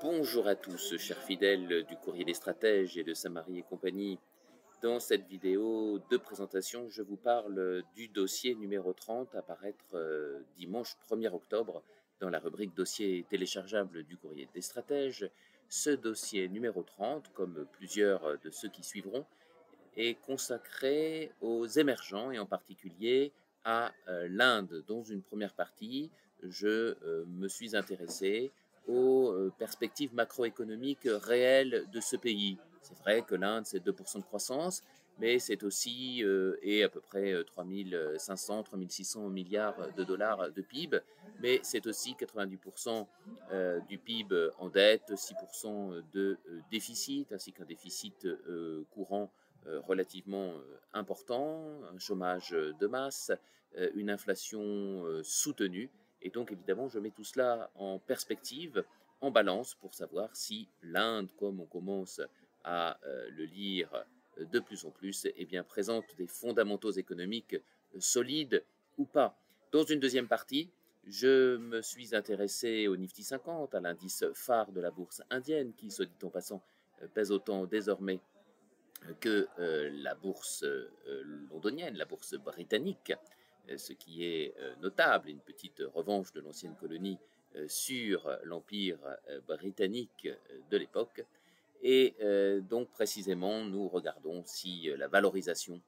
Bonjour à tous, chers fidèles du Courrier des Stratèges et de Samarie et compagnie. Dans cette vidéo de présentation, je vous parle du dossier numéro 30 à paraître euh, dimanche 1er octobre dans la rubrique dossier téléchargeable du Courrier des Stratèges. Ce dossier numéro 30, comme plusieurs de ceux qui suivront, est consacré aux émergents et en particulier à euh, l'Inde. Dans une première partie, je euh, me suis intéressé aux euh, perspectives macroéconomiques réelles de ce pays. C'est vrai que l'Inde, c'est 2% de croissance, mais c'est aussi et à peu près 3500, 3600 milliards de dollars de PIB, mais c'est aussi 90% du PIB en dette, 6% de déficit, ainsi qu'un déficit courant euh, relativement euh, important, un chômage de masse, euh, une inflation soutenue. Et donc évidemment, je mets tout cela en perspective, en balance, pour savoir si l'Inde, comme on commence à le lire de plus en plus, eh bien, présente des fondamentaux économiques solides ou pas. Dans une deuxième partie, je me suis intéressé au Nifty 50, à l'indice phare de la bourse indienne, qui, se dit en passant, pèse autant désormais que euh, la bourse euh, londonienne, la bourse britannique, euh, ce qui est notable, une petite revanche de l'ancienne colonie sur l'empire britannique de l'époque. Et donc précisément, nous regardons si la valorisation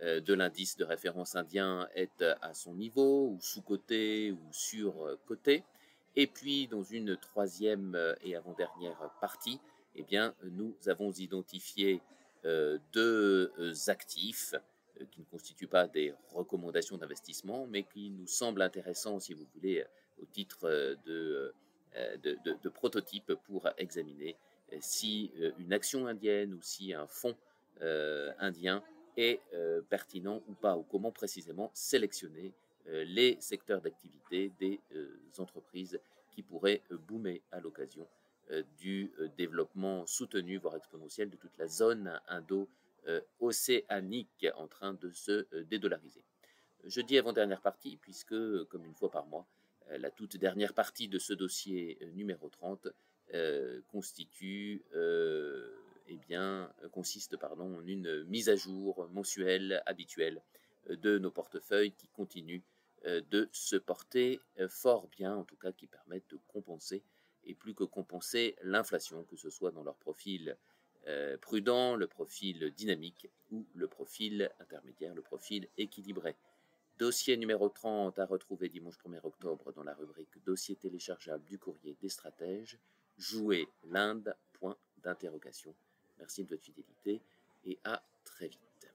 de l'indice de référence indien est à son niveau, ou sous-coté, ou sur-coté. Et puis, dans une troisième et avant-dernière partie, eh bien, nous avons identifié euh, deux euh, actifs euh, constituent pas des recommandations d'investissement, mais qui nous semblent intéressants, si vous voulez, au titre de, de, de, prototype pour examiner si une action indienne ou si un fonds indien est pertinent ou pas, ou comment précisément sélectionner les secteurs d'activité des entreprises qui pourraient boomer à l'occasion euh, du euh, développement soutenu, voire exponentiel, de toute la zone indo-océanique en train de se euh, dédollariser. Je dis avant-dernière partie, puisque, comme une fois par mois, la toute dernière partie de ce dossier numéro 30 constitue, eh bien, consiste pardon, en une mise à jour mensuelle habituelle de nos portefeuilles qui continuent de se porter fort bien, en tout cas qui permettent de compenser et plus que compenser l'inflation, que ce soit dans leur profil euh, prudent, le profil dynamique ou le profil intermédiaire, le profil équilibré. Dossier numéro 30 à retrouver dimanche 1er octobre dans la rubrique Dossier téléchargeable du courrier des stratèges. Jouer l'Inde, point d'interrogation. Merci de votre fidélité et à très vite.